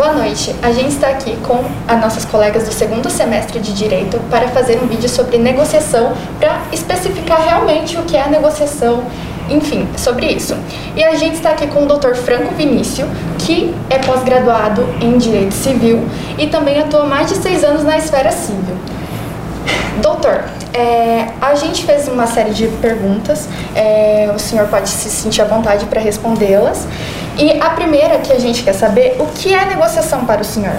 Boa noite. A gente está aqui com as nossas colegas do segundo semestre de Direito para fazer um vídeo sobre negociação para especificar realmente o que é a negociação, enfim, sobre isso. E a gente está aqui com o Dr. Franco Vinícius, que é pós-graduado em Direito Civil e também atua mais de seis anos na esfera civil. Doutor, é, a gente fez uma série de perguntas, é, o senhor pode se sentir à vontade para respondê-las. E a primeira que a gente quer saber, o que é negociação para o senhor?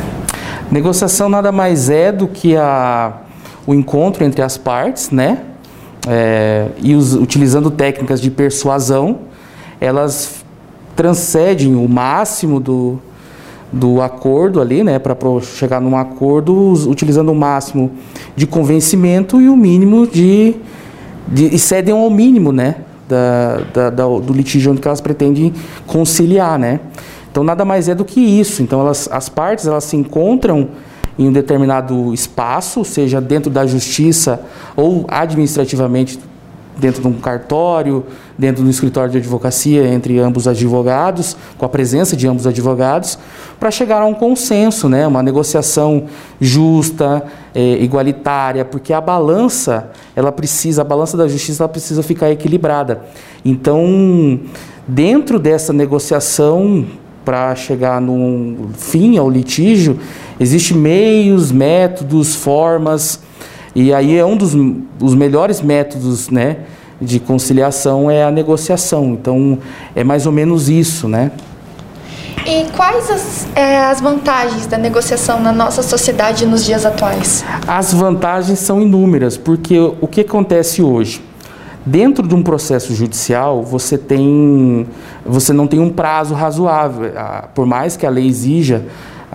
Negociação nada mais é do que a, o encontro entre as partes, né? É, e os, utilizando técnicas de persuasão, elas transcendem o máximo do, do acordo ali, né, para chegar num acordo, utilizando o máximo de convencimento e o mínimo de, de e cedem ao mínimo, né, da, da, da, do litígio onde elas pretendem conciliar, né? Então nada mais é do que isso. Então elas, as partes elas se encontram em um determinado espaço, seja dentro da justiça ou administrativamente dentro de um cartório, dentro do escritório de advocacia entre ambos advogados, com a presença de ambos advogados, para chegar a um consenso, né, uma negociação justa, é, igualitária, porque a balança, ela precisa, a balança da justiça, ela precisa ficar equilibrada. Então, dentro dessa negociação para chegar num fim ao litígio, existem meios, métodos, formas e aí é um dos os melhores métodos, né, de conciliação é a negociação. Então é mais ou menos isso, né? E quais as, é, as vantagens da negociação na nossa sociedade nos dias atuais? As vantagens são inúmeras, porque o que acontece hoje? Dentro de um processo judicial, você tem, você não tem um prazo razoável. Por mais que a lei exija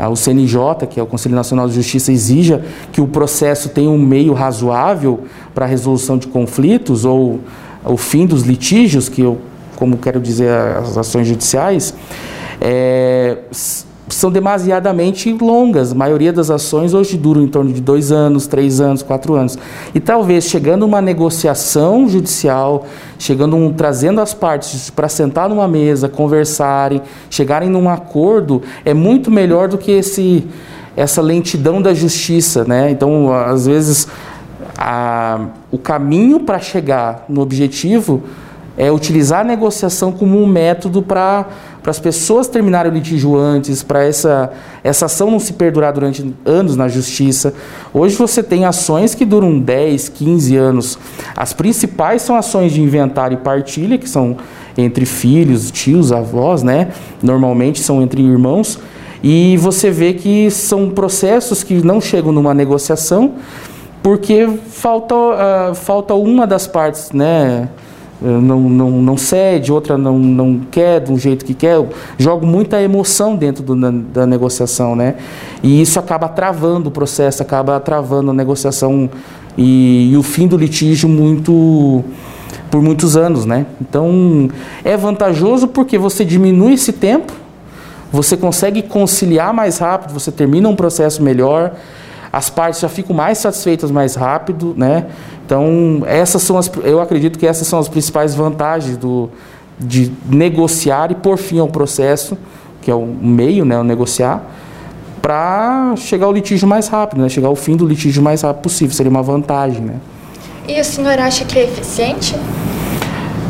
o CNJ, que é o Conselho Nacional de Justiça, exija que o processo tenha um meio razoável para a resolução de conflitos ou o fim dos litígios, que eu, como quero dizer, as ações judiciais, é, são demasiadamente longas. A maioria das ações hoje duram em torno de dois anos, três anos, quatro anos. E talvez chegando uma negociação judicial, chegando um, trazendo as partes para sentar numa mesa, conversarem, chegarem num acordo, é muito melhor do que esse essa lentidão da justiça, né? Então, às vezes, a, o caminho para chegar no objetivo é utilizar a negociação como um método para as pessoas terminarem o litígio antes, para essa, essa ação não se perdurar durante anos na justiça. Hoje você tem ações que duram 10, 15 anos. As principais são ações de inventário e partilha, que são entre filhos, tios, avós, né? Normalmente são entre irmãos. E você vê que são processos que não chegam numa negociação porque falta, uh, falta uma das partes, né? Eh, não, não, não cede, outra não, não quer do jeito que quer, jogo muita emoção dentro do, da, da, negociação, né? E isso acaba travando o processo, acaba travando a negociação e, e, o fim do litígio muito por muitos anos, né? Então é vantajoso porque você diminui esse tempo, você consegue conciliar mais rápido, você termina um processo melhor, as partes já ficam mais satisfeitas mais rápido, né? Então, essas são as, eu acredito que essas são as principais vantagens do, de negociar e por fim ao processo, que é o meio, né, o negociar, para chegar ao litígio mais rápido, né, chegar ao fim do litígio mais rápido possível, seria uma vantagem, né? E o senhor acha que é eficiente?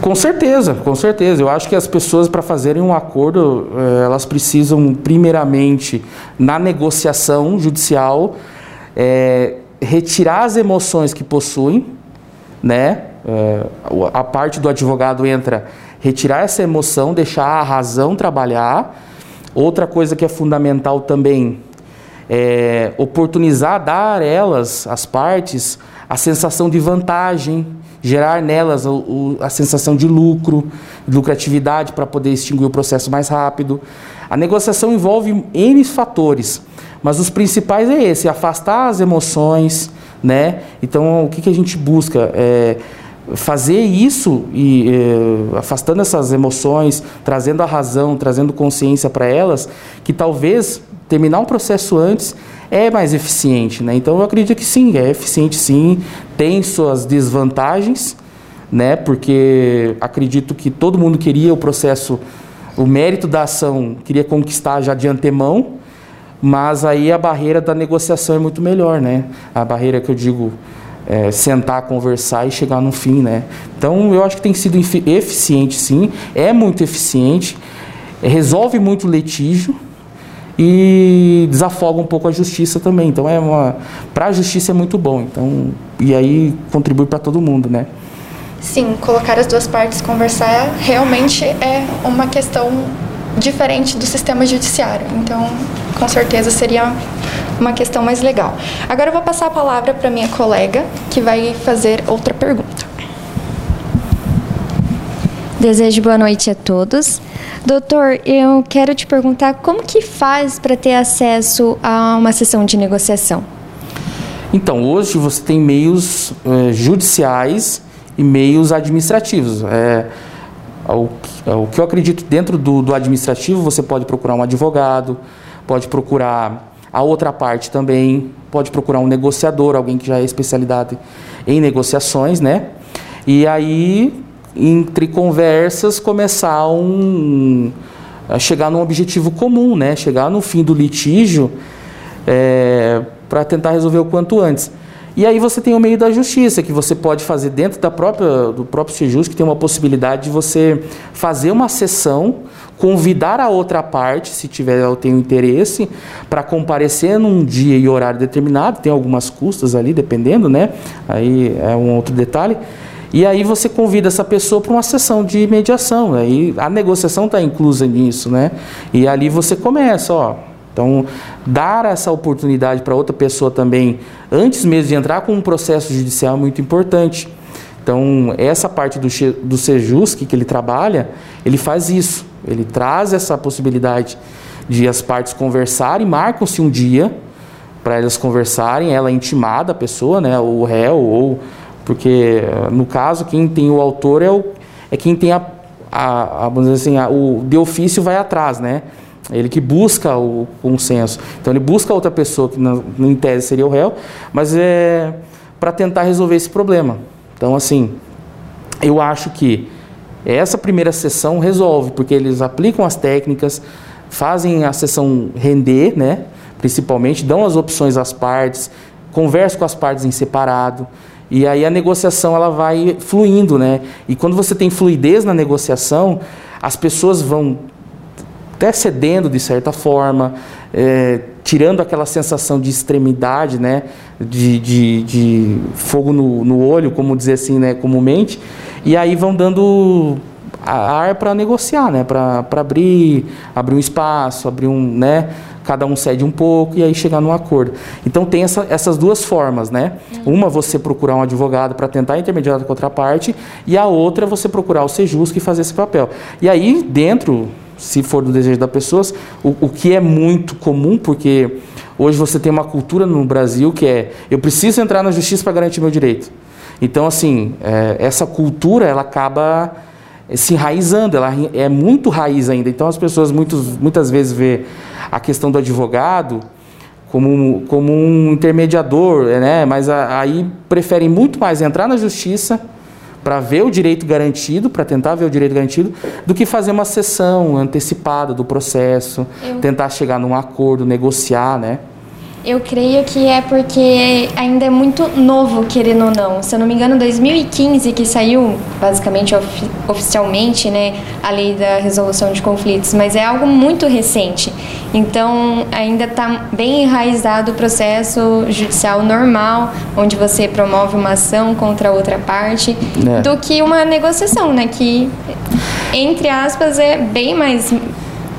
Com certeza, com certeza. Eu acho que as pessoas, para fazerem um acordo, eh, elas precisam, primeiramente, na negociação judicial, é, retirar as emoções que possuem, né? É, a parte do advogado entra retirar essa emoção, deixar a razão trabalhar. Outra coisa que é fundamental também é oportunizar, dar a elas, as partes, a sensação de vantagem, gerar nelas a sensação de lucro, lucratividade para poder extinguir o processo mais rápido. A negociação envolve N fatores. Mas os principais é esse, afastar as emoções, né? Então, o que, que a gente busca? É fazer isso e é, afastando essas emoções, trazendo a razão, trazendo consciência para elas, que talvez terminar um processo antes é mais eficiente, né? Então eu acredito que sim, é eficiente sim, tem suas desvantagens, né? Porque acredito que todo mundo queria o processo, o mérito da ação, queria conquistar já de antemão, mas aí a barreira da negociação é muito melhor, né? A barreira que eu digo é, sentar, conversar e chegar no fim, né? Então eu acho que tem sido eficiente, sim, é muito eficiente, resolve muito litígio e desafoga um pouco a justiça também. Então é uma para a justiça é muito bom. Então e aí contribui para todo mundo, né? Sim, colocar as duas partes conversar realmente é uma questão diferente do sistema judiciário. Então, com certeza seria uma questão mais legal. Agora eu vou passar a palavra para minha colega, que vai fazer outra pergunta. Desejo boa noite a todos. Doutor, eu quero te perguntar como que faz para ter acesso a uma sessão de negociação? Então, hoje você tem meios é, judiciais e meios administrativos. É, o, o que eu acredito dentro do, do administrativo, você pode procurar um advogado, pode procurar a outra parte também, pode procurar um negociador, alguém que já é especialidade em negociações, né? E aí, entre conversas, começar um, a chegar num objetivo comum, né? Chegar no fim do litígio é, para tentar resolver o quanto antes. E aí você tem o meio da justiça, que você pode fazer dentro da própria, do próprio Sejus, que tem uma possibilidade de você fazer uma sessão, convidar a outra parte, se tiver ou tem interesse, para comparecer num dia e horário determinado, tem algumas custas ali, dependendo, né? Aí é um outro detalhe. E aí você convida essa pessoa para uma sessão de mediação, aí a negociação está inclusa nisso, né? E ali você começa, ó, então, dar essa oportunidade para outra pessoa também, antes mesmo de entrar com um processo judicial, é muito importante. Então, essa parte do, do Sejusc que ele trabalha, ele faz isso. Ele traz essa possibilidade de as partes conversarem, marcam-se um dia para elas conversarem, ela é intimada, a pessoa, né, o réu, ou porque no caso quem tem o autor é, o, é quem tem a, a, a vamos dizer assim, a, o de ofício vai atrás, né? Ele que busca o consenso. Então ele busca outra pessoa, que na, em tese seria o réu, mas é para tentar resolver esse problema. Então, assim, eu acho que essa primeira sessão resolve, porque eles aplicam as técnicas, fazem a sessão render, né? Principalmente, dão as opções às partes, conversam com as partes em separado. E aí a negociação ela vai fluindo, né? E quando você tem fluidez na negociação, as pessoas vão até cedendo de certa forma, é, tirando aquela sensação de extremidade, né, de, de, de fogo no, no, olho, como dizer assim, né, comumente, e aí vão dando ar para negociar, né, para abrir, abrir um espaço, abrir um, né, cada um cede um pouco e aí chegar num acordo. Então tem essa, essas duas formas, né? Uma você procurar um advogado para tentar intermediar a outra parte e a outra você procurar o Sejusc e fazer esse papel. E aí dentro se for do desejo das pessoas, o, o que é muito comum, porque hoje você tem uma cultura no Brasil que é eu preciso entrar na justiça para garantir meu direito. Então, assim, é, essa cultura ela acaba se enraizando, ela é muito raiz ainda. Então, as pessoas muitos, muitas vezes vê a questão do advogado como, como um intermediador, né? mas a, aí preferem muito mais entrar na justiça para ver o direito garantido, para tentar ver o direito garantido, do que fazer uma sessão antecipada do processo, Eu... tentar chegar num acordo, negociar, né? Eu creio que é porque ainda é muito novo, querendo ou não. Se eu não me engano, 2015 que saiu, basicamente of oficialmente, né, a lei da resolução de conflitos, mas é algo muito recente. Então, ainda está bem enraizado o processo judicial normal, onde você promove uma ação contra outra parte, é. do que uma negociação, né, que entre aspas é bem mais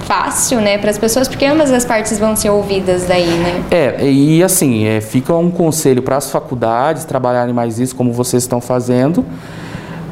fácil, né, para as pessoas, porque ambas as partes vão ser ouvidas daí, né? É, e assim, é, fica um conselho para as faculdades trabalharem mais isso, como vocês estão fazendo,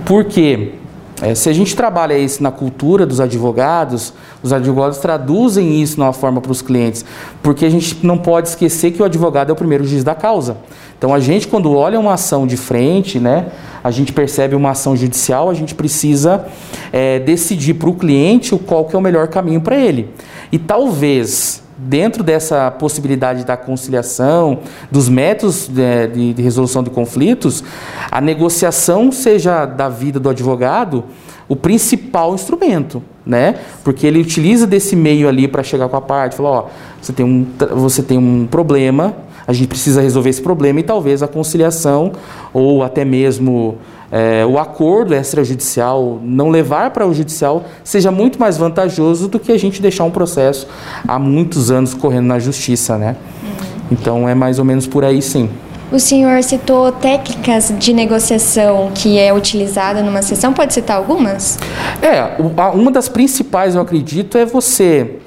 porque é, se a gente trabalha isso na cultura dos advogados, os advogados traduzem isso numa forma para os clientes, porque a gente não pode esquecer que o advogado é o primeiro juiz da causa. Então a gente quando olha uma ação de frente, né, a gente percebe uma ação judicial, a gente precisa é, decidir para o cliente qual que é o melhor caminho para ele. E talvez dentro dessa possibilidade da conciliação, dos métodos de, de, de resolução de conflitos, a negociação seja da vida do advogado o principal instrumento, né? Porque ele utiliza desse meio ali para chegar com a parte, falar, ó, você tem um, você tem um problema, a gente precisa resolver esse problema e talvez a conciliação ou até mesmo é, o acordo extrajudicial, não levar para o judicial, seja muito mais vantajoso do que a gente deixar um processo há muitos anos correndo na justiça, né? Uhum. Então é mais ou menos por aí sim. O senhor citou técnicas de negociação que é utilizada numa sessão, pode citar algumas? É, uma das principais, eu acredito, é você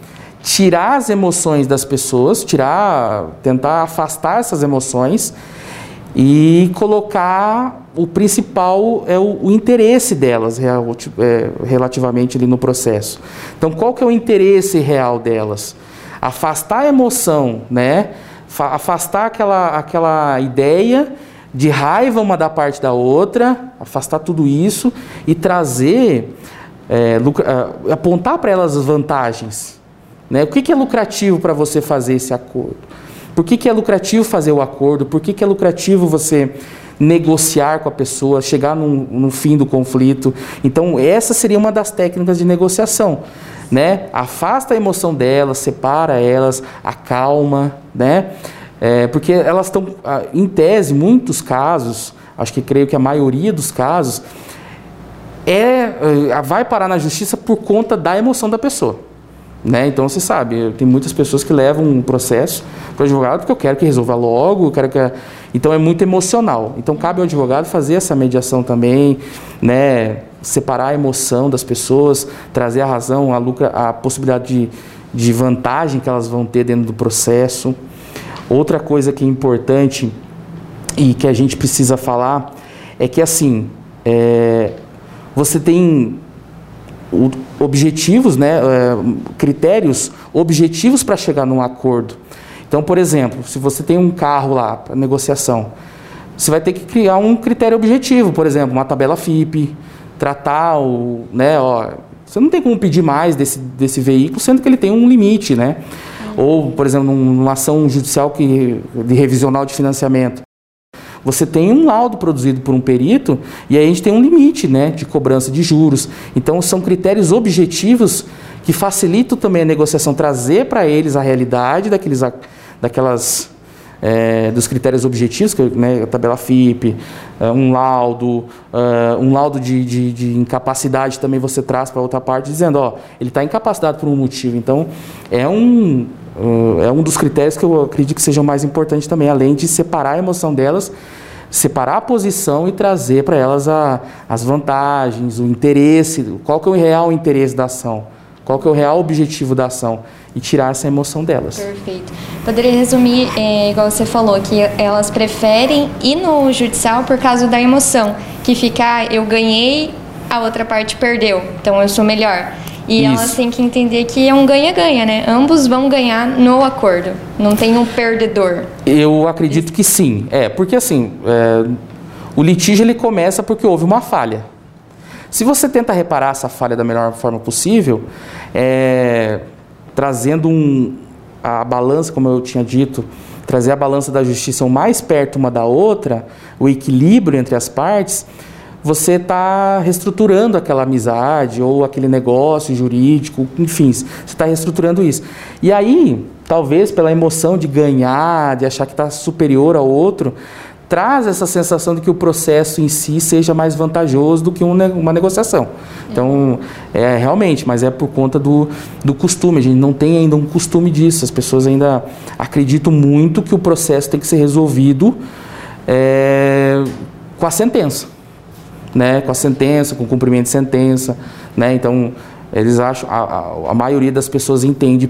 tirar as emoções das pessoas, tirar, tentar afastar essas emoções e colocar o principal é o, o interesse delas é, relativamente ali no processo. Então, qual que é o interesse real delas? Afastar a emoção, né? afastar aquela, aquela ideia de raiva uma da parte da outra, afastar tudo isso e trazer, é, é apontar para elas as vantagens. Né? O que, que é lucrativo para você fazer esse acordo? Por que, que é lucrativo fazer o acordo? Por que, que é lucrativo você negociar com a pessoa, chegar no fim do conflito? Então, essa seria uma das técnicas de negociação né? Afasta a emoção delas, separa elas, acalma, né? É, porque elas estão, em tese, muitos casos, acho que creio que a maioria dos casos, é, é vai parar na justiça por conta da emoção da pessoa. Né? Então você sabe, tem muitas pessoas que levam um processo para o advogado porque eu quero que resolva logo, quero que. Então é muito emocional. Então cabe ao advogado fazer essa mediação também, né? separar a emoção das pessoas, trazer a razão, a, lucra, a possibilidade de, de vantagem que elas vão ter dentro do processo. Outra coisa que é importante e que a gente precisa falar é que assim é, você tem objetivos, né, é, critérios objetivos para chegar num acordo. Então, por exemplo, se você tem um carro lá para negociação, você vai ter que criar um critério objetivo, por exemplo, uma tabela FIP, tratar o, né, ó, você não tem como pedir mais desse, desse veículo, sendo que ele tem um limite, né? Ou, por exemplo, numa ação judicial que, de revisional de financiamento. Você tem um laudo produzido por um perito e aí a gente tem um limite né, de cobrança de juros. Então, são critérios objetivos que facilitam também a negociação, trazer para eles a realidade daqueles, daquelas é, dos critérios objetivos, que, né, a tabela FIP, é, um laudo, é, um laudo de, de, de, incapacidade também você traz para outra parte, dizendo, ó, ele está incapacitado por um motivo. Então, é um, uh, é um dos critérios que eu acredito que sejam mais importantes também, além de separar a emoção delas, separar a posição e trazer para elas a, as vantagens, o interesse, qual que é o real interesse da ação, qual que é o real objetivo da ação e tirar essa emoção delas. Perfeito. Poderia resumir, é, igual você falou, que elas preferem ir no judicial por causa da emoção, que ficar, ah, eu ganhei, a outra parte perdeu, então eu sou melhor. E Isso. elas têm que entender que é um ganha-ganha, né? Ambos vão ganhar no acordo. Não tem um perdedor. Eu acredito que sim. É, porque assim, é, o litígio ele começa porque houve uma falha. Se você tenta reparar essa falha da melhor forma possível, é, trazendo um, a balança, como eu tinha dito, trazer a balança da justiça o mais perto uma da outra, o equilíbrio entre as partes, você está reestruturando aquela amizade ou aquele negócio jurídico, enfim, você está reestruturando isso. E aí, talvez pela emoção de ganhar, de achar que está superior ao outro, traz essa sensação de que o processo em si seja mais vantajoso do que uma negociação. Então, é realmente, mas é por conta do, do costume. A gente não tem ainda um costume disso. As pessoas ainda acreditam muito que o processo tem que ser resolvido é, com a sentença, né? Com a sentença, com o cumprimento de sentença, né? Então, eles acham, a, a, a maioria das pessoas entende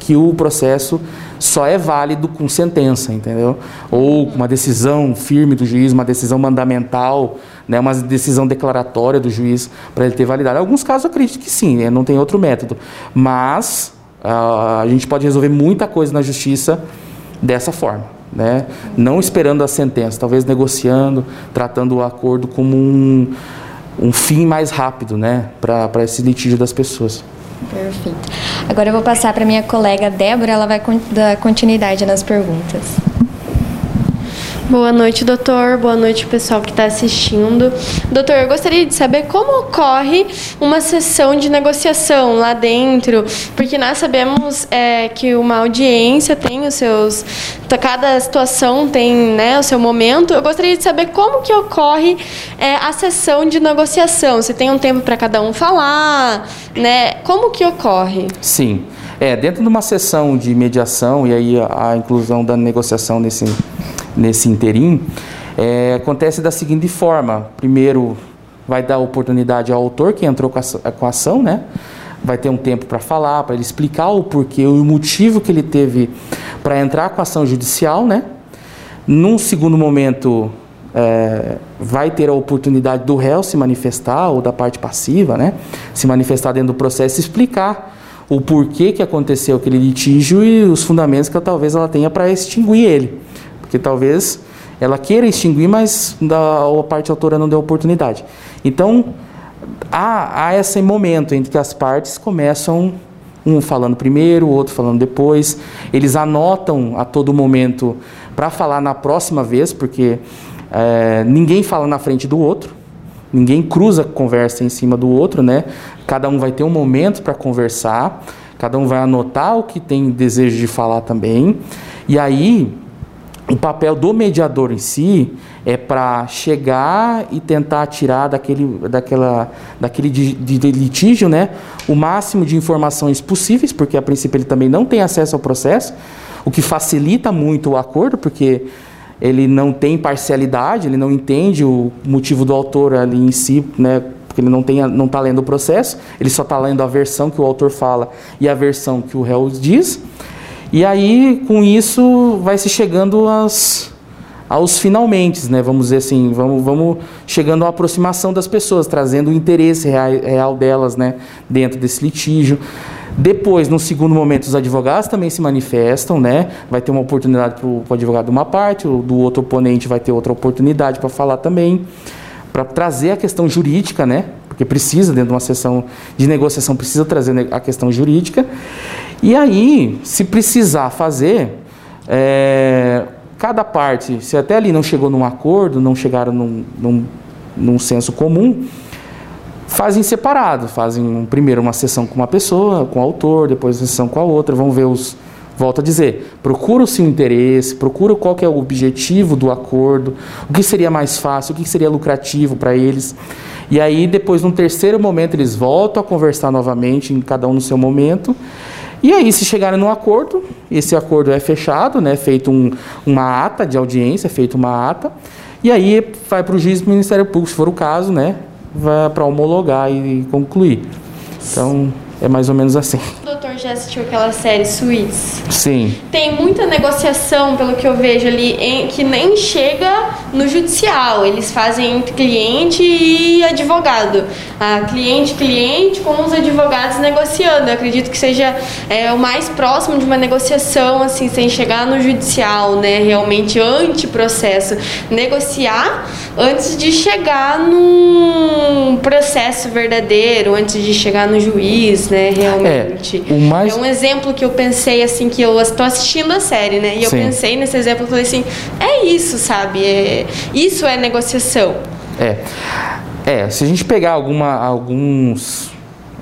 que o processo só é válido com sentença, entendeu? Ou com uma decisão firme do juiz, uma decisão mandamental, né, uma decisão declaratória do juiz para ele ter validade. Em alguns casos eu acredito que sim, né, não tem outro método. Mas uh, a gente pode resolver muita coisa na justiça dessa forma. Né? Não esperando a sentença, talvez negociando, tratando o acordo como um, um fim mais rápido né? para esse litígio das pessoas. Perfeito. Agora eu vou passar para minha colega Débora, ela vai dar continuidade nas perguntas. Boa noite, doutor. Boa noite, pessoal que está assistindo. Doutor, eu gostaria de saber como ocorre uma sessão de negociação lá dentro, porque nós sabemos é, que uma audiência tem os seus. Cada situação tem né, o seu momento. Eu gostaria de saber como que ocorre é, a sessão de negociação. Se tem um tempo para cada um falar, né? Como que ocorre? Sim. É, dentro de uma sessão de mediação, e aí a, a inclusão da negociação nesse nesse interim, é, acontece da seguinte forma: primeiro, vai dar oportunidade ao autor que entrou com a, com a ação, né? Vai ter um tempo para falar, para ele explicar o porquê, o motivo que ele teve para entrar com a ação judicial, né? Num segundo momento, é, vai ter a oportunidade do réu se manifestar, ou da parte passiva, né? Se manifestar dentro do processo explicar o porquê que aconteceu aquele litígio e os fundamentos que talvez ela tenha para extinguir ele. Porque talvez ela queira extinguir, mas a parte autora não deu oportunidade. Então, há, há esse momento entre que as partes começam, um falando primeiro, o outro falando depois. Eles anotam a todo momento para falar na próxima vez, porque é, ninguém fala na frente do outro, ninguém cruza conversa em cima do outro, né? Cada um vai ter um momento para conversar, cada um vai anotar o que tem desejo de falar também. E aí, o papel do mediador em si é para chegar e tentar tirar daquele, daquela, daquele de, de, litígio né, o máximo de informações possíveis, porque a princípio ele também não tem acesso ao processo, o que facilita muito o acordo, porque ele não tem parcialidade, ele não entende o motivo do autor ali em si, né, porque ele não está tá lendo o processo, ele só está lendo a versão que o autor fala e a versão que o réu diz. E aí, com isso, vai se chegando aos, finalmente, né? Vamos dizer assim, vamos, vamos chegando à aproximação das pessoas, trazendo o interesse real, real delas, né? Dentro desse litígio. Depois, no segundo momento, os advogados também se manifestam, né? Vai ter uma oportunidade para o advogado de uma parte, o do outro oponente vai ter outra oportunidade para falar também, para trazer a questão jurídica, né? Porque precisa, dentro de uma sessão de negociação, precisa trazer a questão jurídica. E aí, se precisar fazer, é, cada parte, se até ali não chegou num acordo, não chegaram num, num, num senso comum, fazem separado, fazem primeiro uma sessão com uma pessoa, com o autor, depois uma sessão com a outra, vão ver os. Volto a dizer, procura o seu interesse, procura qual que é o objetivo do acordo, o que seria mais fácil, o que seria lucrativo para eles. E aí, depois, num terceiro momento, eles voltam a conversar novamente, em cada um no seu momento, e aí, se chegarem num acordo, esse acordo é fechado, né, feito um, uma ata de audiência, feito uma ata, e aí vai para o juiz do Ministério Público, se for o caso, né, para homologar e concluir. Então, é mais ou menos assim. Já assistiu aquela série Suíça? Sim. Tem muita negociação, pelo que eu vejo ali, em, que nem chega no judicial. Eles fazem entre cliente e advogado. A cliente, cliente, com os advogados negociando. Eu acredito que seja é, o mais próximo de uma negociação, assim, sem chegar no judicial, né? Realmente anti-processo. Negociar antes de chegar num processo verdadeiro, antes de chegar no juiz, né, realmente. É, o mais... é um exemplo que eu pensei, assim, que eu estou assistindo a série, né, e eu Sim. pensei nesse exemplo e falei assim, é isso, sabe, é, isso é negociação. É, é, se a gente pegar alguma, alguns,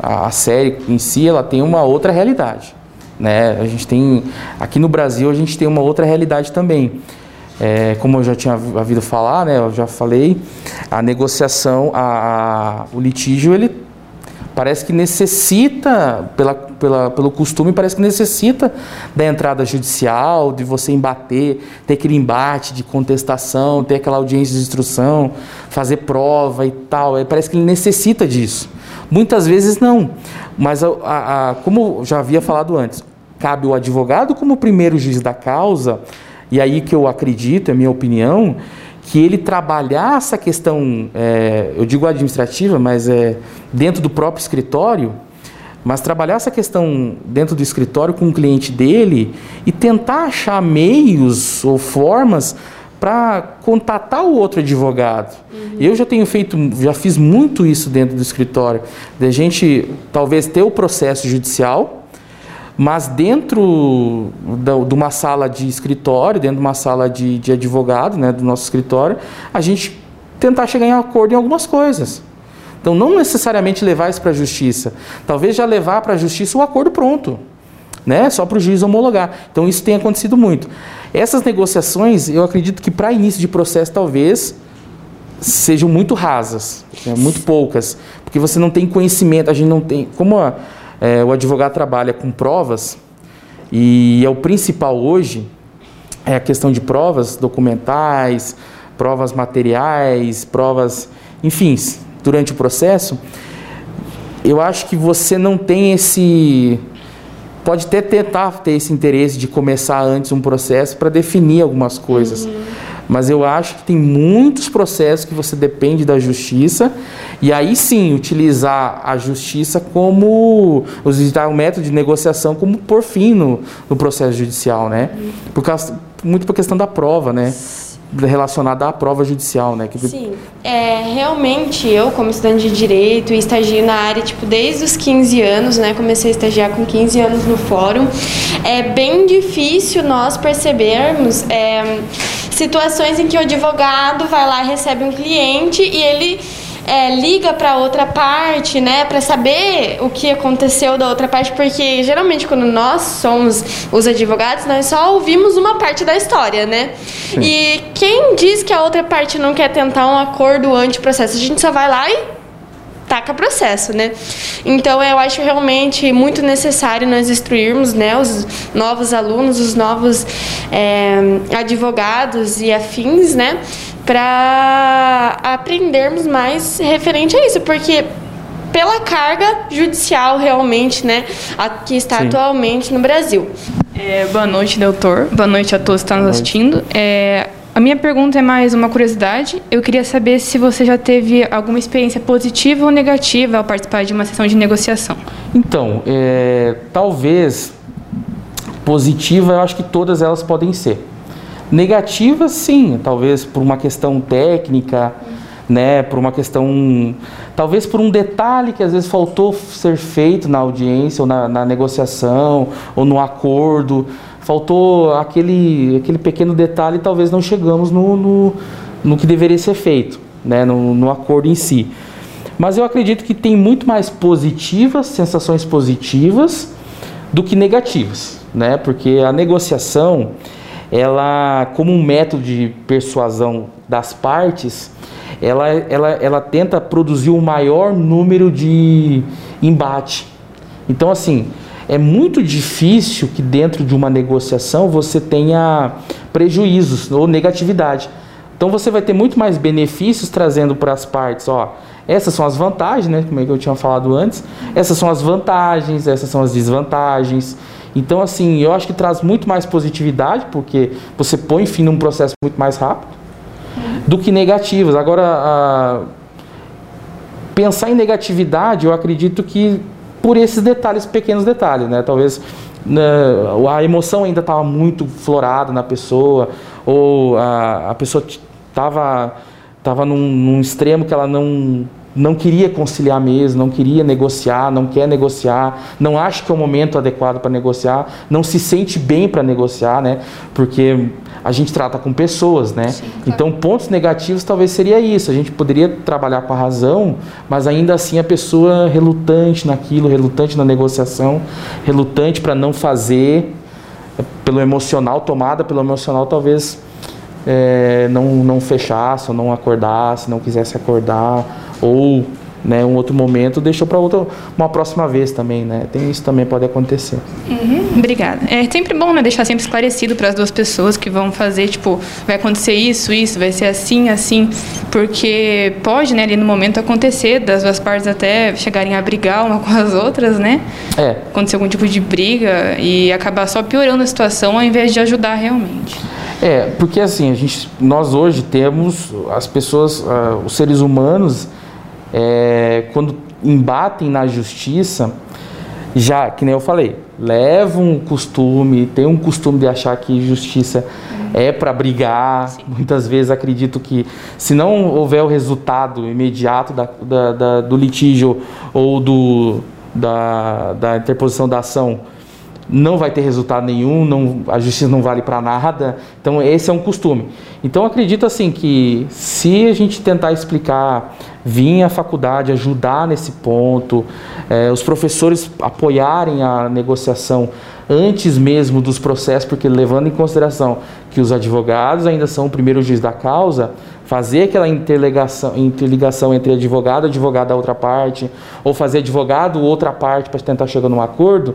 a, a série em si, ela tem uma outra realidade, né, a gente tem, aqui no Brasil a gente tem uma outra realidade também, é, como eu já tinha havido falar, né, eu já falei, a negociação, a, a, o litígio, ele parece que necessita, pela, pela, pelo costume, parece que necessita da entrada judicial, de você embater, ter aquele embate de contestação, ter aquela audiência de instrução, fazer prova e tal. Parece que ele necessita disso. Muitas vezes não, mas a, a, a, como já havia falado antes, cabe o advogado como primeiro juiz da causa, e aí que eu acredito, é minha opinião, que ele trabalhar essa questão, é, eu digo administrativa, mas é dentro do próprio escritório, mas trabalhar essa questão dentro do escritório com o cliente dele e tentar achar meios ou formas para contatar o outro advogado. Uhum. Eu já tenho feito, já fiz muito isso dentro do escritório, da gente talvez ter o processo judicial, Mas dentro da, de uma sala de escritório, dentro de uma sala de, de advogado, né, do nosso escritório, a gente tentar chegar em acordo em algumas coisas. Então, não necessariamente levar isso para a justiça. Talvez já levar para a justiça o acordo pronto, né? só para o juiz homologar. Então, isso tem acontecido muito. Essas negociações, eu acredito que para início de processo, talvez sejam muito rasas, né? muito poucas, porque você não tem conhecimento, a gente não tem. Como a, é, o advogado trabalha com provas, e é o principal hoje, é a questão de provas documentais, provas materiais, provas, enfim, durante o processo, eu acho que você não tem esse. Pode até tentar ter esse interesse de começar antes um processo para definir algumas coisas. Uhum. Mas eu acho que tem muitos processos que você depende da justiça e aí sim utilizar a justiça como utilizar o método de negociação como por fim no, no processo judicial, né? Por causa, muito por questão da prova, né? relacionada à prova judicial, né? Que... Sim, é, realmente eu, como estudante de Direito e estagio na área, tipo, desde os 15 anos, né? Comecei a estagiar com 15 anos no fórum. É bem difícil nós percebermos é, situações em que o advogado vai lá, recebe um cliente e ele é, liga para outra parte, né, para saber o que aconteceu da outra parte, porque geralmente quando nós somos os advogados, nós só ouvimos uma parte da história, né? Sim. E quem diz que a outra parte não quer tentar um acordo anti-processo? A gente só vai lá e taca processo, né? Então eu acho realmente muito necessário nós instruirmos, né, os novos alunos, os novos é, advogados e afins, né, para aprendermos mais referente a isso, porque pela carga judicial realmente, né, que está Sim. atualmente no Brasil. É, boa noite, doutor. Boa noite a todos que estão nos assistindo. É, a minha pergunta é mais uma curiosidade. Eu queria saber se você já teve alguma experiência positiva ou negativa ao participar de uma sessão de negociação. Então, é, talvez positiva, eu acho que todas elas podem ser. Negativas, sim, talvez por uma questão técnica, né, por uma questão, talvez por um detalhe que às vezes faltou ser feito na audiência ou na, na negociação ou no acordo, faltou aquele, aquele pequeno detalhe talvez não chegamos no, no, no que deveria ser feito, né, no, no acordo em si. Mas eu acredito que tem muito mais positivas, sensações positivas, do que negativas, né? Porque a negociação, ela, como um método de persuasão das partes, ela, ela, ela tenta produzir o um maior número de embate. Então, assim, é muito difícil que dentro de uma negociação você tenha prejuízos ou negatividade. Então você vai ter muito mais benefícios trazendo para as partes, ó, essas são as vantagens, né, como é eu tinha falado antes, essas são as vantagens, essas são as desvantagens. Então, assim, eu acho que traz muito mais positividade, porque você põe fim num processo muito mais rápido, do que negativas. Agora, a... pensar em negatividade, eu acredito que por esses detalhes, pequenos detalhes, né? Talvez né, a emoção ainda estava muito florada na pessoa, ou a, a pessoa estava tava num, num extremo que ela não não queria conciliar mesmo, não queria negociar, não quer negociar, não acha que é o momento adequado para negociar, não se sente bem para negociar, né? Porque a gente trata com pessoas, né? Sim, claro. Então, pontos negativos talvez seria isso. A gente poderia trabalhar com a razão, mas ainda assim a pessoa relutante naquilo, relutante na negociação, relutante para não fazer, pelo emocional, tomada pelo emocional, talvez é, não, não fechasse, ou não acordasse, não quisesse acordar ou né, um outro momento, deixou para outra uma próxima vez também, né? Tem isso também pode acontecer. Uhum, obrigada. É sempre bom, né, deixar sempre esclarecido para as duas pessoas que vão fazer, tipo, vai acontecer isso, isso, vai ser assim, assim, porque pode, né, ali no momento acontecer das duas partes até chegarem a brigar uma com as outras, né? É. Acontecer algum tipo de briga e acabar só piorando a situação ao invés de ajudar realmente. É, porque assim, a gente, nós hoje temos as pessoas, uh, os seres humanos é, quando embatem na justiça, já, que nem eu falei, levam um costume, tem um costume de achar que justiça é para brigar. Sim. Muitas vezes acredito que se não houver o resultado imediato da, da, da, do litígio ou do, da, da interposição da ação, não vai ter resultado nenhum, não, a justiça não vale para nada. Então esse é um costume. Então acredito assim que se a gente tentar explicar, vir à faculdade ajudar nesse ponto, é, os professores apoiarem a negociação antes mesmo dos processos, porque levando em consideração que os advogados ainda são o primeiro juiz da causa, fazer aquela interligação, interligação entre advogado e advogado da outra parte, ou fazer advogado outra parte para tentar chegar num acordo,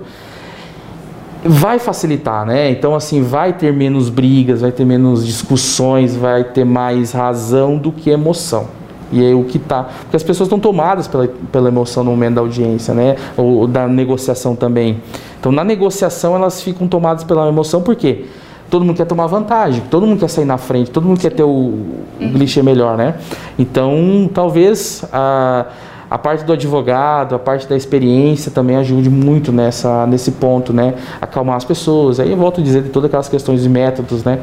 vai facilitar, né? Então, assim, vai ter menos brigas, vai ter menos discussões, vai ter mais razão do que emoção. E é o que tá. Porque as pessoas estão tomadas pela, pela emoção no momento da audiência, né? Ou da negociação também. Então, na negociação, elas ficam tomadas pela emoção, por quê? Todo mundo quer tomar vantagem, todo mundo quer sair na frente, todo mundo quer ter o, o melhor, né? Então, talvez a a parte do advogado, a parte da experiência também ajude muito nessa, nesse ponto, né? Acalmar as pessoas. Aí eu volto a dizer de todas aquelas questões de métodos, né?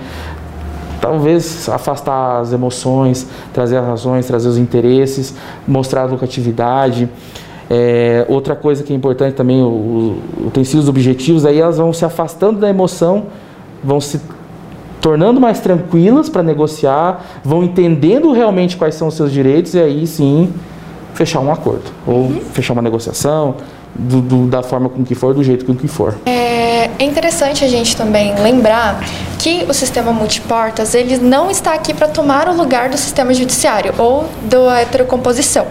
Talvez afastar as emoções, trazer as razões, trazer os interesses, mostrar a lucratividade. É, outra coisa que é importante também, o, utensílios objetivos, aí elas vão se afastando da emoção, vão se tornando mais tranquilas para negociar, vão entendendo realmente quais são os seus direitos e aí sim fechar um acordo ou uhum. fechar uma negociação do, do, da forma com que for, do jeito com que for. É, é interessante a gente também lembrar que o sistema multiportas ele não está aqui para tomar o lugar do sistema judiciário ou da heterocomposição.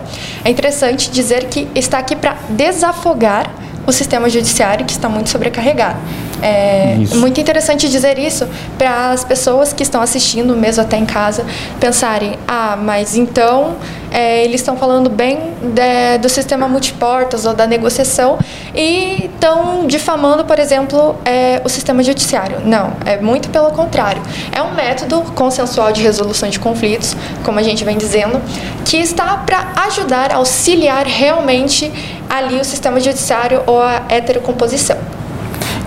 É interessante dizer que está aqui para desafogar o sistema judiciário que está muito sobrecarregado. É isso. muito interessante dizer isso para as pessoas que estão assistindo, mesmo até em casa, pensarem: ah, mas então é, eles estão falando bem de, do sistema multiportas ou da negociação e estão difamando, por exemplo, é, o sistema judiciário. Não, é muito pelo contrário. É um método consensual de resolução de conflitos, como a gente vem dizendo, que está para ajudar, auxiliar realmente ali o sistema judiciário ou a heterocomposição.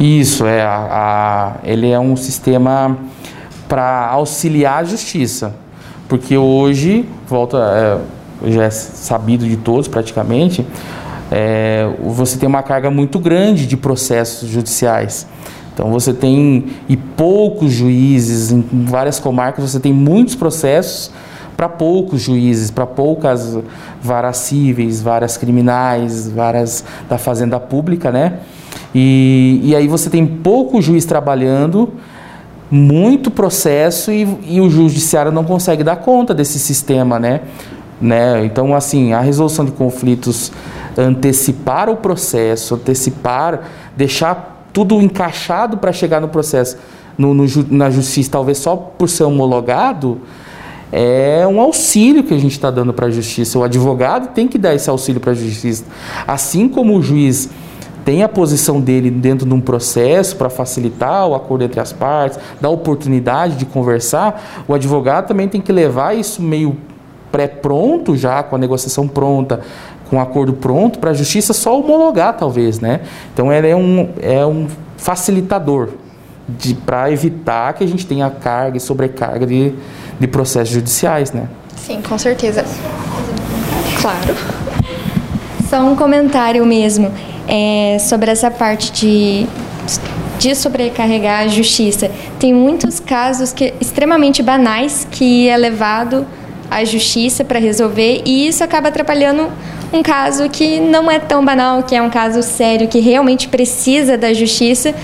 Isso, é, a, a ele é um sistema para auxiliar a justiça. Porque hoje, volta, é, já é sabido de todos praticamente, é, você tem uma carga muito grande de processos judiciais. Então você tem e poucos juízes em várias comarcas, você tem muitos processos para poucos juízes, para poucas varas cíveis, varas criminais, varas da fazenda pública, né? E, e aí você tem pouco juiz trabalhando, muito processo e, e o judiciário não consegue dar conta desse sistema, né? né? Então, assim, a resolução de conflitos, antecipar o processo, antecipar, deixar tudo encaixado para chegar no processo, no, no, na justiça, talvez só por ser homologado, é um auxílio que a gente está dando para a justiça. O advogado tem que dar esse auxílio para a justiça. Assim como o juiz tem a posição dele dentro de um processo para facilitar o acordo entre as partes, dar oportunidade de conversar, o advogado também tem que levar isso meio pré-pronto já, com a negociação pronta, com o acordo pronto, para a justiça só homologar, talvez, né? Então, ele é um, é um facilitador para evitar que a gente tenha carga e sobrecarga de, de processos judiciais, né? Sim, com certeza. Claro. Só um comentário mesmo é, sobre essa parte de, de sobrecarregar a justiça. Tem muitos casos que extremamente banais que é levado à justiça para resolver e isso acaba atrapalhando um caso que não é tão banal, que é um caso sério, que realmente precisa da justiça.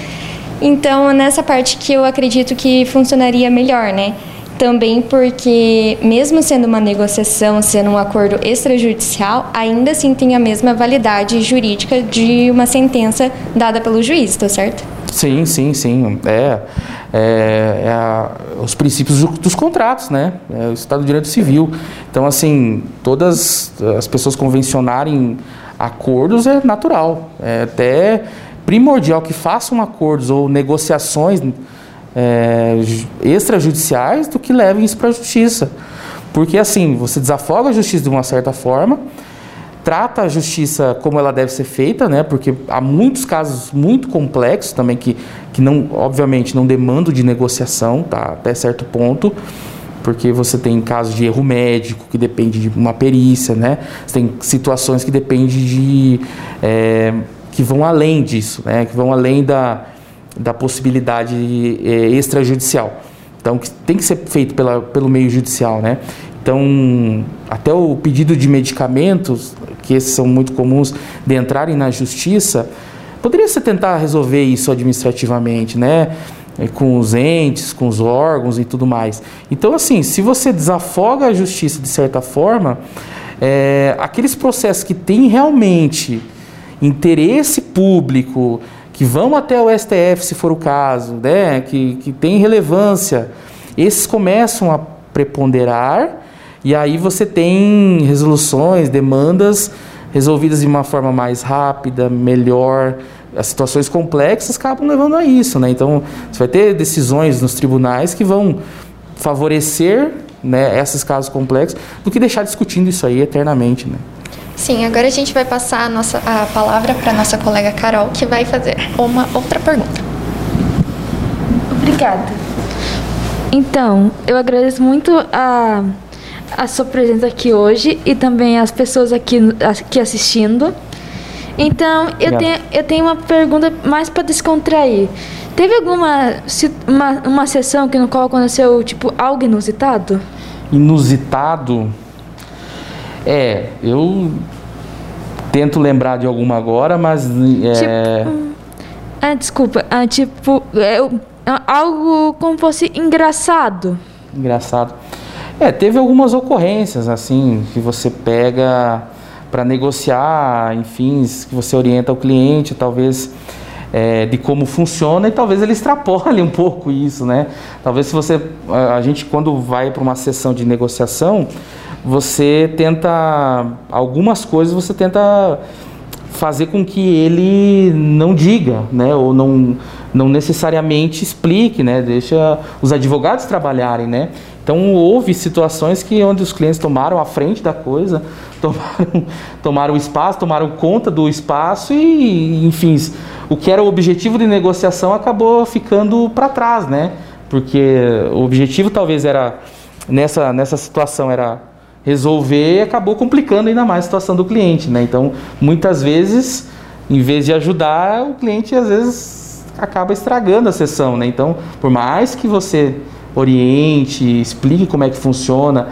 Então, nessa parte que eu acredito que funcionaria melhor, né? Também porque, mesmo sendo uma negociação, sendo um acordo extrajudicial, ainda assim tem a mesma validade jurídica de uma sentença dada pelo juiz, tá certo? Sim, sim, sim. É, é, é a, os princípios dos contratos, né? É o Estado de Direito Civil. Então, assim, todas as pessoas convencionarem acordos é natural. É até primordial que façam acordos ou negociações é, extrajudiciais do que levem isso para a justiça. Porque assim, você desafoga a justiça de uma certa forma, trata a justiça como ela deve ser feita, né? Porque há muitos casos muito complexos também que, que não, obviamente, não demandam de negociação, tá? Até certo ponto, porque você tem casos de erro médico que depende de uma perícia, né? Você tem situações que dependem de é, que vão além disso, né? Que vão além da da possibilidade é, extrajudicial. Então, que tem que ser feito pela, pelo meio judicial, né? Então, até o pedido de medicamentos, que esses são muito comuns de entrarem na justiça, poderia ser tentar resolver isso administrativamente, né? É, com os entes, com os órgãos e tudo mais. Então, assim, se você desafoga a justiça de certa forma, é, aqueles processos que têm realmente interesse público, que vão até o STF, se for o caso, né, que, que tem relevância, esses começam a preponderar e aí você tem resoluções, demandas resolvidas de uma forma mais rápida, melhor. As situações complexas acabam levando a isso, né? Então, você vai ter decisões nos tribunais que vão favorecer né, esses casos complexos do que deixar discutindo isso aí eternamente, né? Sim, agora a gente vai passar a, nossa, a palavra para nossa colega Carol, que vai fazer uma outra pergunta. Obrigada. Então, eu agradeço muito a, a sua presença aqui hoje e também as pessoas aqui, aqui assistindo. Então, eu tenho, eu tenho uma pergunta mais para descontrair. Teve alguma uma, uma sessão que no qual aconteceu tipo algo inusitado? Inusitado? É, eu tento lembrar de alguma agora, mas é... Tipo, ah, desculpa, ah, tipo é, algo como fosse engraçado. Engraçado. É, teve algumas ocorrências assim que você pega para negociar, enfim, que você orienta o cliente, talvez é, de como funciona e talvez ele extrapole um pouco isso, né? Talvez se você, a gente quando vai para uma sessão de negociação, você tenta algumas coisas você tenta fazer com que ele não diga, né, ou não não necessariamente explique, né, deixa os advogados trabalharem, né. Então houve situações que onde os clientes tomaram a frente da coisa, tomaram, tomaram o espaço, tomaram conta do espaço e, enfim, o que era o objetivo de negociação acabou ficando para trás, né? Porque o objetivo talvez era nessa nessa situação era resolver acabou complicando ainda mais a situação do cliente, né? Então, muitas vezes, em vez de ajudar, o cliente às vezes acaba estragando a sessão, né? Então, por mais que você oriente, explique como é que funciona,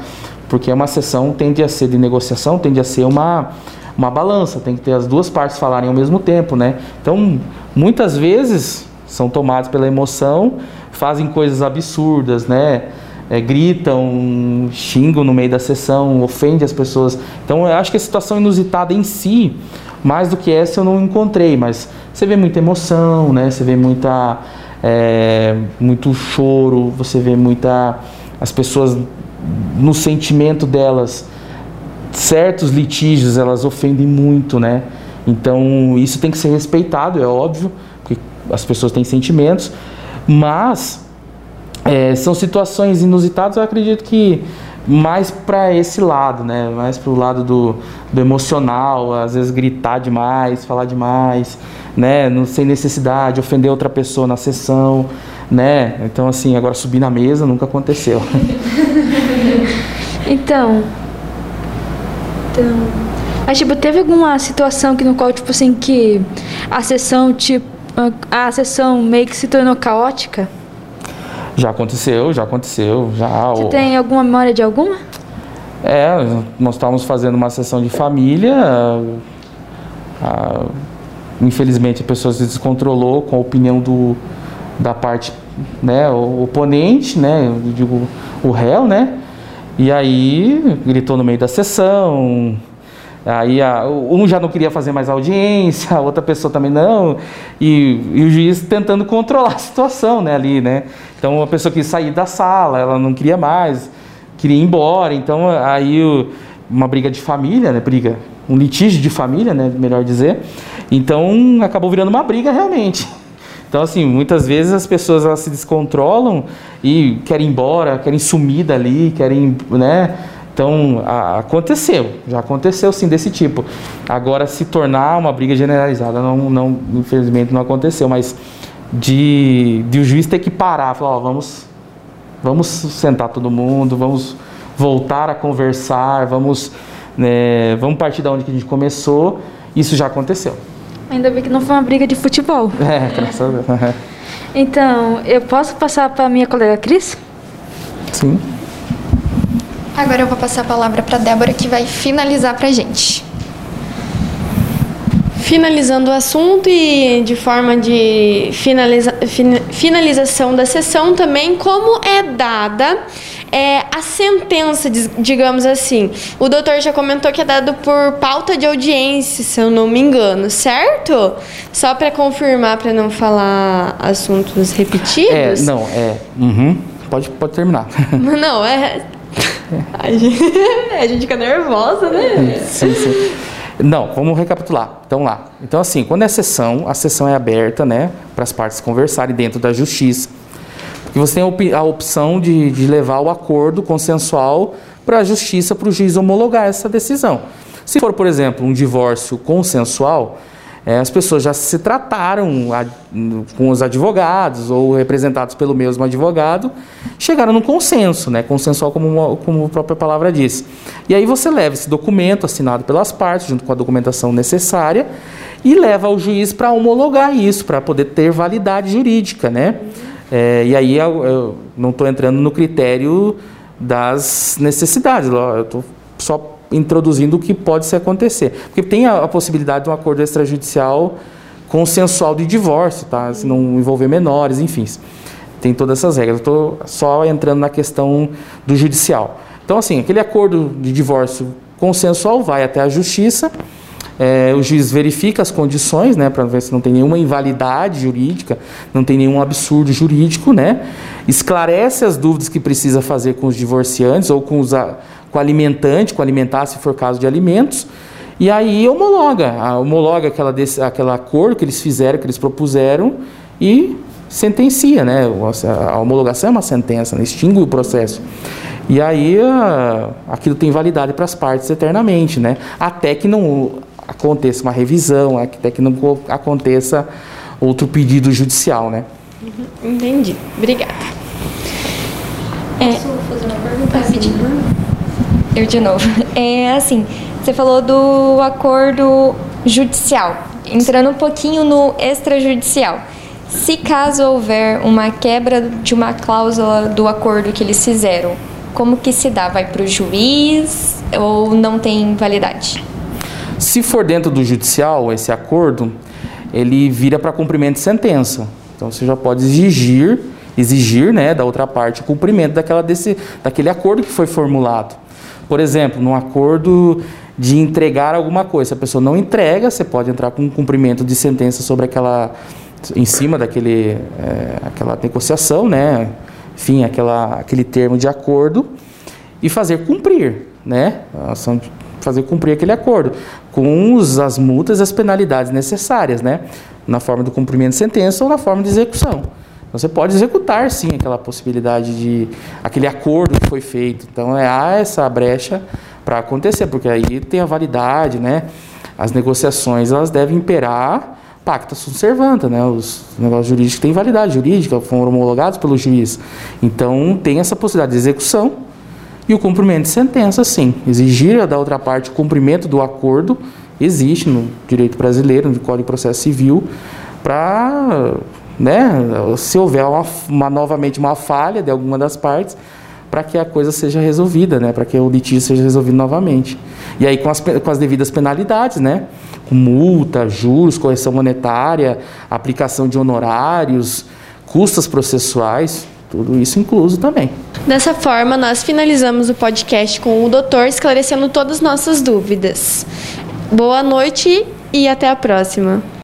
porque uma sessão tende a ser de negociação, tende a ser uma uma balança, tem que ter as duas partes falarem ao mesmo tempo, né? Então, muitas vezes são tomados pela emoção, fazem coisas absurdas, né? É, gritam, xingam no meio da sessão, ofendem as pessoas. Então eu acho que a situação inusitada em si, mais do que essa eu não encontrei, mas você vê muita emoção, né? Você vê muita é, muito choro, você vê muita as pessoas no sentimento delas, certos litígios elas ofendem muito, né? Então isso tem que ser respeitado, é óbvio, porque as pessoas têm sentimentos, mas é, são situações inusitadas, eu acredito que mais para esse lado, né? Mais para o lado do, do, emocional, às vezes gritar demais, falar demais, né? Não sem necessidade, ofender outra pessoa na sessão, né? Então assim, agora subir na mesa nunca aconteceu. então, então, mas tipo, teve alguma situação que no qual tipo assim que a sessão tipo a sessão meio que se tornou caótica? Já aconteceu, já aconteceu. Já, Você tem alguma memória de alguma? É, nós estávamos fazendo uma sessão de família. Infelizmente a pessoa se descontrolou com a opinião do, da parte né, o oponente, né, eu digo o réu, né? E aí gritou no meio da sessão, Aí a, um já não queria fazer mais audiência, a outra pessoa também não, e, e, o juiz tentando controlar a situação né, ali, né? Então a pessoa quis sair da sala, ela não queria mais, queria ir embora, então aí uma briga de família, né? Briga, um litígio de família, né? Melhor dizer. Então acabou virando uma briga realmente. Então, assim, muitas vezes as pessoas elas se descontrolam e querem ir embora, querem sumir dali, querem, né? Então, a, aconteceu, já aconteceu sim desse tipo. Agora, se tornar uma briga generalizada, não, não infelizmente não aconteceu, mas de, de o juiz ter que parar, falar, ó, vamos, vamos sentar todo mundo, vamos voltar a conversar, vamos, né, vamos partir da onde que a gente começou, isso já aconteceu. Ainda bem que não foi uma briga de futebol. É, graças a Deus. Então, eu posso passar para minha colega Cris? Sim. Agora eu vou passar a palavra para Débora, que vai finalizar para a gente. Finalizando o assunto e de forma de finaliza, fin, finalização da sessão também, como é dada é, a sentença, digamos assim. O doutor já comentou que é dado por pauta de audiência, se eu não me engano, certo? Só para confirmar, para não falar assuntos repetidos. É, não, é. Uhum. Pode, pode terminar. Não, é. A gente, a gente fica nervosa, né? Sim, sim. Não, vamos recapitular. Então lá. Então assim, quando é sessão, a sessão é aberta, né, para as partes conversarem dentro da justiça. Porque você tem a opção de, de levar o acordo consensual para a justiça, para o juiz homologar essa decisão. Se for, por exemplo, um divórcio consensual, é, as pessoas já se trataram a, com os advogados ou representados pelo mesmo advogado, chegaram num consenso, né, consensual como, uma, como a própria palavra diz. E aí você leva esse documento assinado pelas partes, junto com a documentação necessária, e leva ao juiz para homologar isso, para poder ter validade jurídica, né? É, e aí eu, eu não estou entrando no critério das necessidades, eu estou só introduzindo o que pode se acontecer. Porque tem a, a possibilidade de um acordo extrajudicial consensual de divórcio, tá? Se não envolver menores, enfim. Tem todas essas regras. Estou só entrando na questão do judicial. Então, assim, aquele acordo de divórcio consensual vai até a justiça. É, o juiz verifica as condições, né, para ver se não tem nenhuma invalidade jurídica, não tem nenhum absurdo jurídico, né, esclarece as dúvidas que precisa fazer com os divorciantes ou com os, com alimentante, com alimentar se for caso de alimentos, e aí homologa, homologa aquela, aquela acordo que eles fizeram, que eles propuseram e sentencia, né? A homologação é uma sentença, né? extingue o processo. E aí aquilo tem validade para as partes eternamente, né? Até que não aconteça uma revisão, até que não aconteça outro pedido judicial, né? Uhum, entendi. Obrigada. É, Posso fazer uma pergunta rapidinho? Eu de novo. É assim, você falou do acordo judicial. Entrando um pouquinho no extrajudicial. Se caso houver uma quebra de uma cláusula do acordo que eles fizeram, como que se dá? Vai para o juiz ou não tem validade? Se for dentro do judicial, esse acordo, ele vira para cumprimento de sentença. Então você já pode exigir, exigir né, da outra parte o cumprimento daquela desse, daquele acordo que foi formulado. Por exemplo, num acordo de entregar alguma coisa, se a pessoa não entrega, você pode entrar com um cumprimento de sentença sobre aquela em cima daquele é, aquela negociação, né? Enfim, aquela, aquele termo de acordo e fazer cumprir, né? Fazer cumprir aquele acordo com os, as multas e as penalidades necessárias, né? Na forma do cumprimento de sentença ou na forma de execução. Você pode executar sim aquela possibilidade de aquele acordo que foi feito. Então é há essa brecha para acontecer, porque aí tem a validade, né? As negociações elas devem imperar pacta sunt servanda, né? Os negócios jurídicos têm validade jurídica, foram homologados pelo juiz. Então tem essa possibilidade de execução e o cumprimento de sentença, sim. Exigir da outra parte o cumprimento do acordo existe no direito brasileiro, no Código de Processo Civil, para né, se houver uma, uma, novamente uma falha de alguma das partes, para que a coisa seja resolvida, né, para que o litígio seja resolvido novamente. E aí com as, com as devidas penalidades, né, com multa, juros, correção monetária, aplicação de honorários, custas processuais, tudo isso incluso também. Dessa forma, nós finalizamos o podcast com o doutor esclarecendo todas as nossas dúvidas. Boa noite e até a próxima.